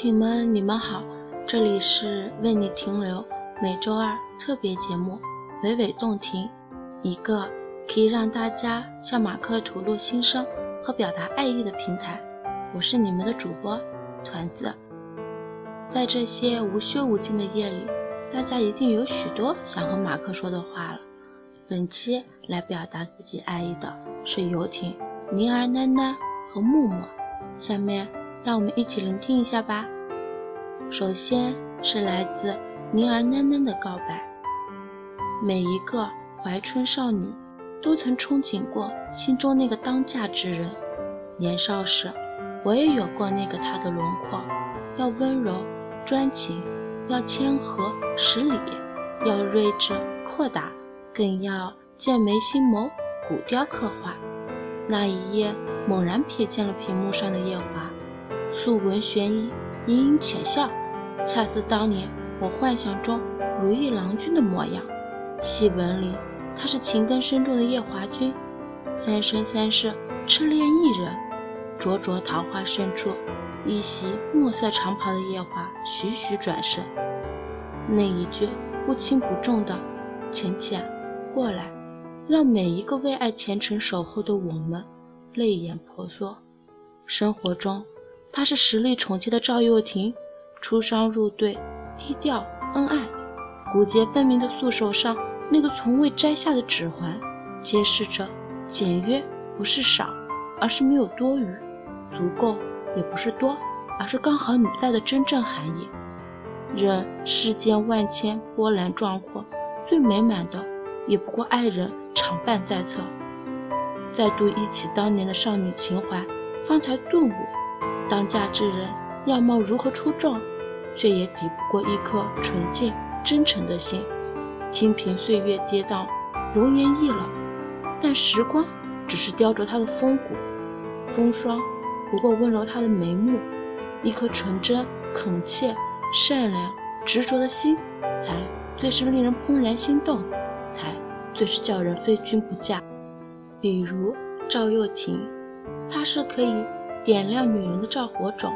艇们，你们好，这里是为你停留每周二特别节目《娓娓动听》，一个可以让大家向马克吐露心声和表达爱意的平台。我是你们的主播团子。在这些无休无尽的夜里，大家一定有许多想和马克说的话了。本期来表达自己爱意的是游艇、宁儿囡囡和木木。下面。让我们一起聆听一下吧。首先是来自宁儿囡囡的告白。每一个怀春少女都曾憧憬过心中那个当嫁之人。年少时，我也有过那个他的轮廓，要温柔专情，要谦和识礼，要睿智阔达，更要剑眉星眸，古雕刻画。那一夜，猛然瞥见了屏幕上的夜华。素闻悬衣，盈盈浅笑，恰似当年我幻想中如意郎君的模样。戏文里，他是情根深重的夜华君，三生三世痴恋一人。灼灼桃花深处，一袭墨色长袍的夜华徐徐转身。那一句不轻不重的“浅浅，过来”，让每一个为爱虔诚守候的我们泪眼婆娑。生活中。她是实力宠妻的赵又廷，出双入对，低调恩爱，骨节分明的素手上那个从未摘下的指环，揭示着简约不是少，而是没有多余；足够也不是多，而是刚好你在的真正含义。任世间万千波澜壮阔，最美满的也不过爱人常伴在侧。再度忆起当年的少女情怀，方才顿悟。当嫁之人，样貌如何出众，却也抵不过一颗纯净真诚的心。听凭岁月跌宕，容颜易老，但时光只是雕琢她的风骨。风霜不过温柔她的眉目，一颗纯真、恳切、善良、执着的心，才最是令人怦然心动，才最是叫人非君不嫁。比如赵又廷，他是可以。点亮女人的照火种，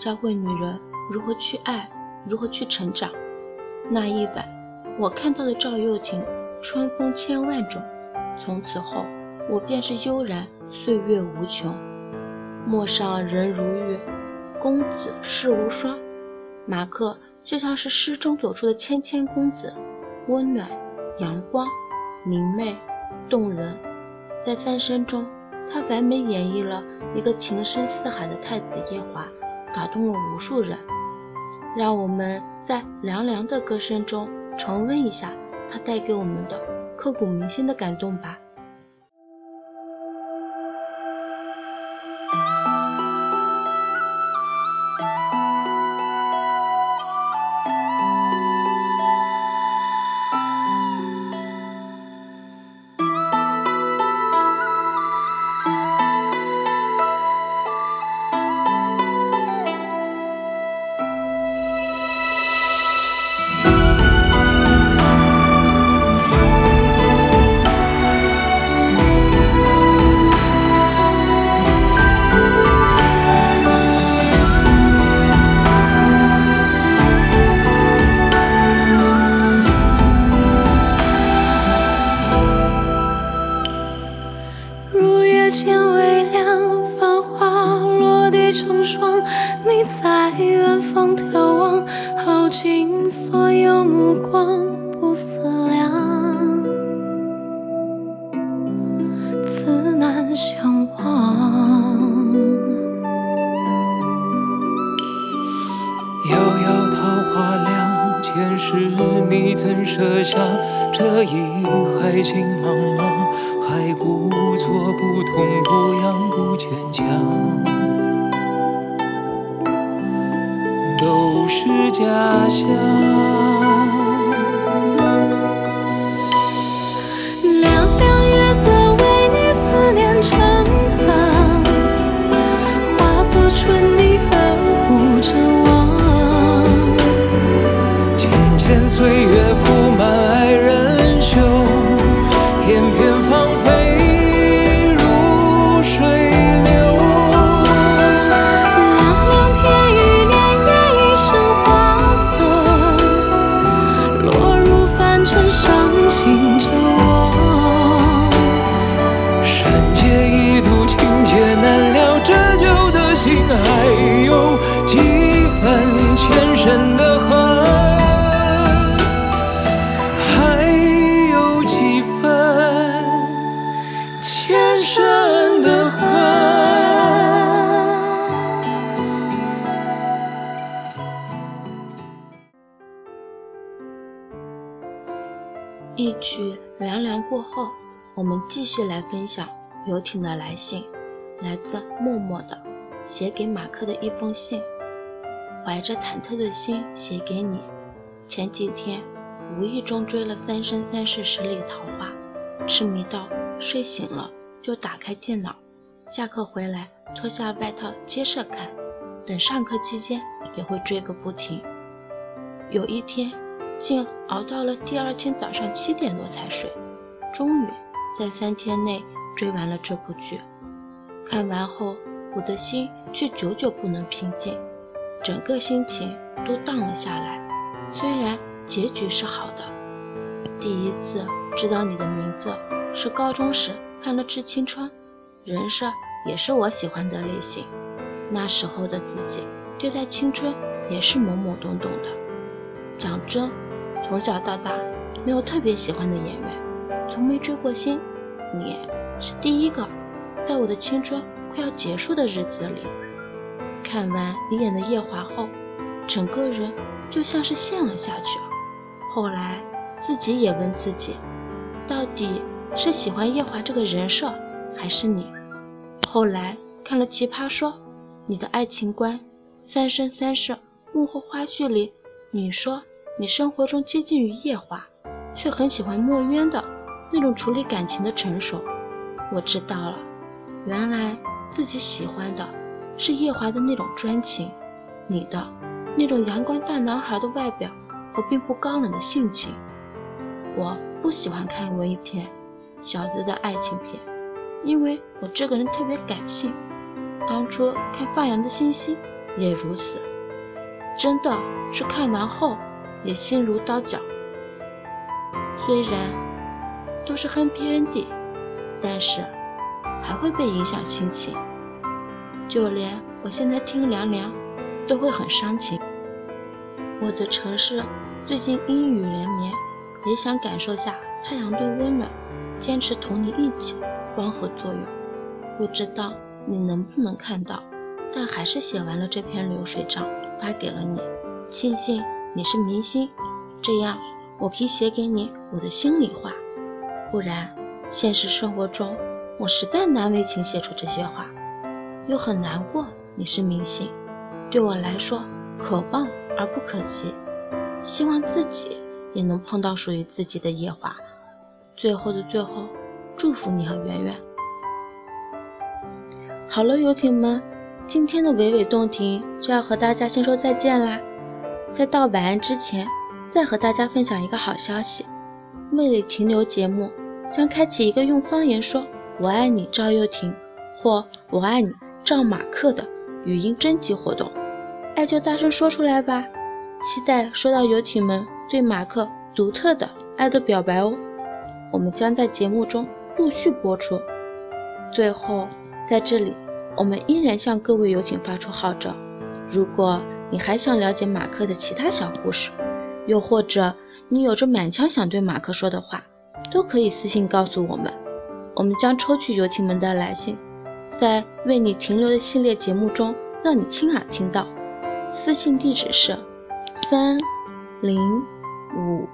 教会女人如何去爱，如何去成长。那一晚，我看到的赵又廷，春风千万种。从此后，我便是悠然，岁月无穷。陌上人如玉，公子世无双。马克就像是诗中走出的谦谦公子，温暖、阳光、明媚、动人，在三生中。他完美演绎了一个情深似海的太子夜华，打动了无数人。让我们在凉凉的歌声中重温一下他带给我们的刻骨铭心的感动吧。霜，你在远方眺望，耗尽所有目光，不思量，自难相忘。遥遥桃花凉，前世你怎舍下这一海情茫茫，还故作不痛不痒不坚强。都是假象。前生的恨，还有几分前生的恨。一曲凉凉过后，我们继续来分享游艇的来信，来自默默的写给马克的一封信。怀着忐忑的心写给你。前几天无意中追了《三生三世十里桃花》，痴迷到睡醒了就打开电脑，下课回来脱下外套接着看，等上课期间也会追个不停。有一天。竟熬到了第二天早上七点多才睡，终于在三天内追完了这部剧。看完后，我的心却久久不能平静，整个心情都荡了下来。虽然结局是好的，第一次知道你的名字是高中时看了《致青春》，人设也是我喜欢的类型。那时候的自己对待青春也是懵懵懂懂的。讲真。从小到大没有特别喜欢的演员，从没追过星。你是第一个，在我的青春快要结束的日子里，看完你演的夜华后，整个人就像是陷了下去了。后来自己也问自己，到底是喜欢夜华这个人设，还是你？后来看了《奇葩说》，你的爱情观，《三生三世幕后花絮》里，你说。你生活中接近于夜华，却很喜欢墨渊的那种处理感情的成熟。我知道了，原来自己喜欢的是夜华的那种专情，你的那种阳光大男孩的外表和并不高冷的性情。我不喜欢看文艺片、小资的爱情片，因为我这个人特别感性。当初看放羊的星星也如此，真的是看完后。也心如刀绞，虽然都是 happy ending，但是还会被影响心情。就连我现在听凉凉，都会很伤情。我的城市最近阴雨连绵，也想感受下太阳对温暖，坚持同你一起光合作用。不知道你能不能看到，但还是写完了这篇流水账发给了你，庆幸。你是明星，这样我可以写给你我的心里话。不然，现实生活中我实在难为情写出这些话，又很难过。你是明星，对我来说可望而不可及。希望自己也能碰到属于自己的夜华。最后的最后，祝福你和圆圆。好了，游艇们，今天的娓娓动听就要和大家先说再见啦。在到晚安之前，再和大家分享一个好消息：魅力停留节目将开启一个用方言说“我爱你赵又廷”或“我爱你赵马克”的语音征集活动，爱就大声说出来吧！期待收到游艇们对马克独特的爱的表白哦！我们将在节目中陆续播出。最后，在这里，我们依然向各位游艇发出号召：如果你还想了解马克的其他小故事，又或者你有着满腔想对马克说的话，都可以私信告诉我们，我们将抽取游艇们的来信，在为你停留的系列节目中让你亲耳听到。私信地址是三零五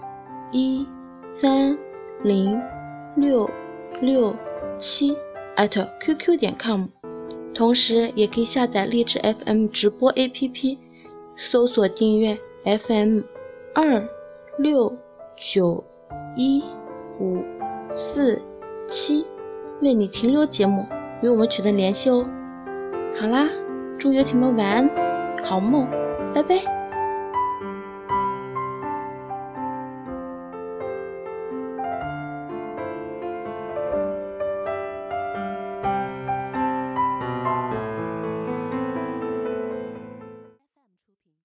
一三零六六七 at qq 点 com，同时也可以下载荔枝 FM 直播 APP。搜索订阅 FM 二六九一五四七，为你停留节目与我们取得联系哦。好啦，祝游艇们晚安，好梦，拜拜。